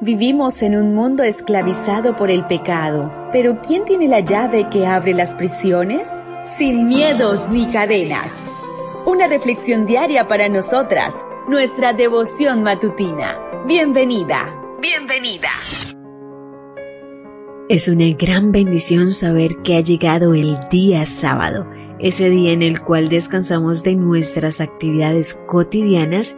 Vivimos en un mundo esclavizado por el pecado, pero ¿quién tiene la llave que abre las prisiones? Sin miedos ni cadenas. Una reflexión diaria para nosotras, nuestra devoción matutina. Bienvenida, bienvenida. Es una gran bendición saber que ha llegado el día sábado, ese día en el cual descansamos de nuestras actividades cotidianas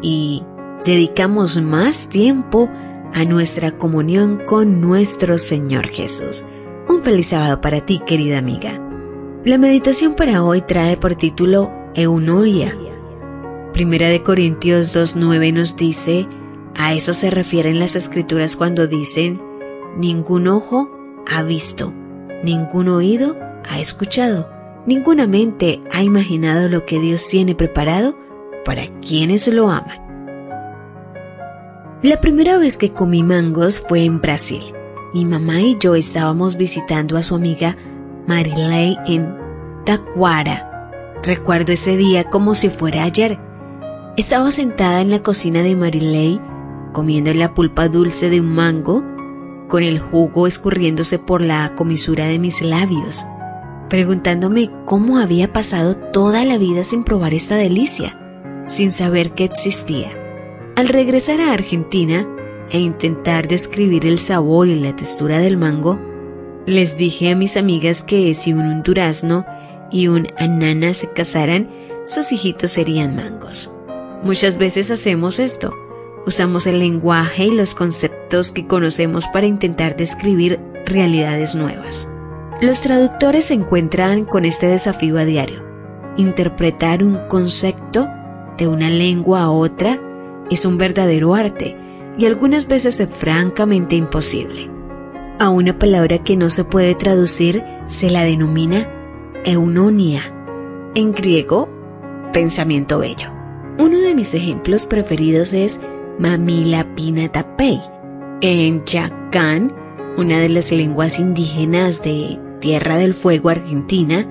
y dedicamos más tiempo a nuestra comunión con nuestro Señor Jesús. Un feliz sábado para ti, querida amiga. La meditación para hoy trae por título Eunoia. Primera de Corintios 2.9 nos dice, a eso se refieren las escrituras cuando dicen, ningún ojo ha visto, ningún oído ha escuchado, ninguna mente ha imaginado lo que Dios tiene preparado para quienes lo aman. La primera vez que comí mangos fue en Brasil. Mi mamá y yo estábamos visitando a su amiga Marilei en Taquara. Recuerdo ese día como si fuera ayer. Estaba sentada en la cocina de Marilei comiendo la pulpa dulce de un mango, con el jugo escurriéndose por la comisura de mis labios, preguntándome cómo había pasado toda la vida sin probar esta delicia, sin saber que existía. Al regresar a Argentina e intentar describir el sabor y la textura del mango, les dije a mis amigas que si un durazno y un anana se casaran, sus hijitos serían mangos. Muchas veces hacemos esto. Usamos el lenguaje y los conceptos que conocemos para intentar describir realidades nuevas. Los traductores se encuentran con este desafío a diario. Interpretar un concepto de una lengua a otra es un verdadero arte y algunas veces es francamente imposible. A una palabra que no se puede traducir se la denomina eunonia, en griego, pensamiento bello. Uno de mis ejemplos preferidos es Mamila Pinatapei. En Yacán, una de las lenguas indígenas de Tierra del Fuego, Argentina,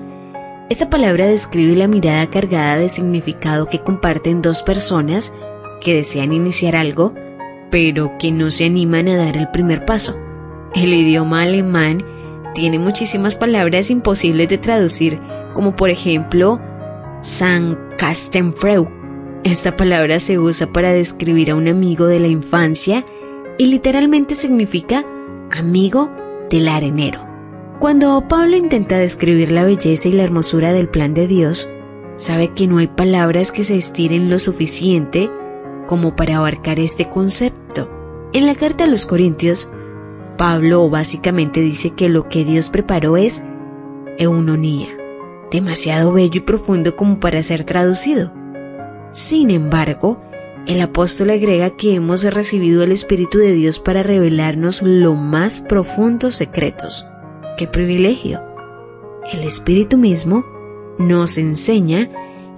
esta palabra describe la mirada cargada de significado que comparten dos personas que desean iniciar algo, pero que no se animan a dar el primer paso. El idioma alemán tiene muchísimas palabras imposibles de traducir, como por ejemplo Kastenfreu. Esta palabra se usa para describir a un amigo de la infancia y literalmente significa amigo del arenero. Cuando Pablo intenta describir la belleza y la hermosura del plan de Dios, sabe que no hay palabras que se estiren lo suficiente como para abarcar este concepto. En la carta a los Corintios, Pablo básicamente dice que lo que Dios preparó es eunonía, demasiado bello y profundo como para ser traducido. Sin embargo, el apóstol agrega que hemos recibido el Espíritu de Dios para revelarnos los más profundos secretos. ¡Qué privilegio! El Espíritu mismo nos enseña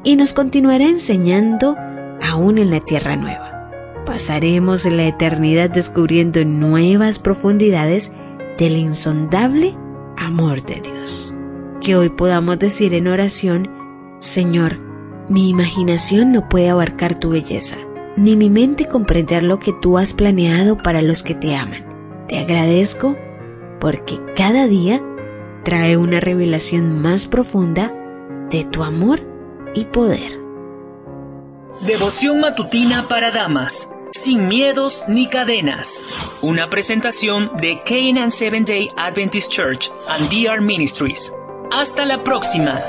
y nos continuará enseñando aún en la tierra nueva. Pasaremos la eternidad descubriendo nuevas profundidades del insondable amor de Dios. Que hoy podamos decir en oración, Señor, mi imaginación no puede abarcar tu belleza, ni mi mente comprender lo que tú has planeado para los que te aman. Te agradezco porque cada día trae una revelación más profunda de tu amor y poder. Devoción matutina para damas, sin miedos ni cadenas. Una presentación de Canaan Seven Day Adventist Church and DR Ministries. Hasta la próxima.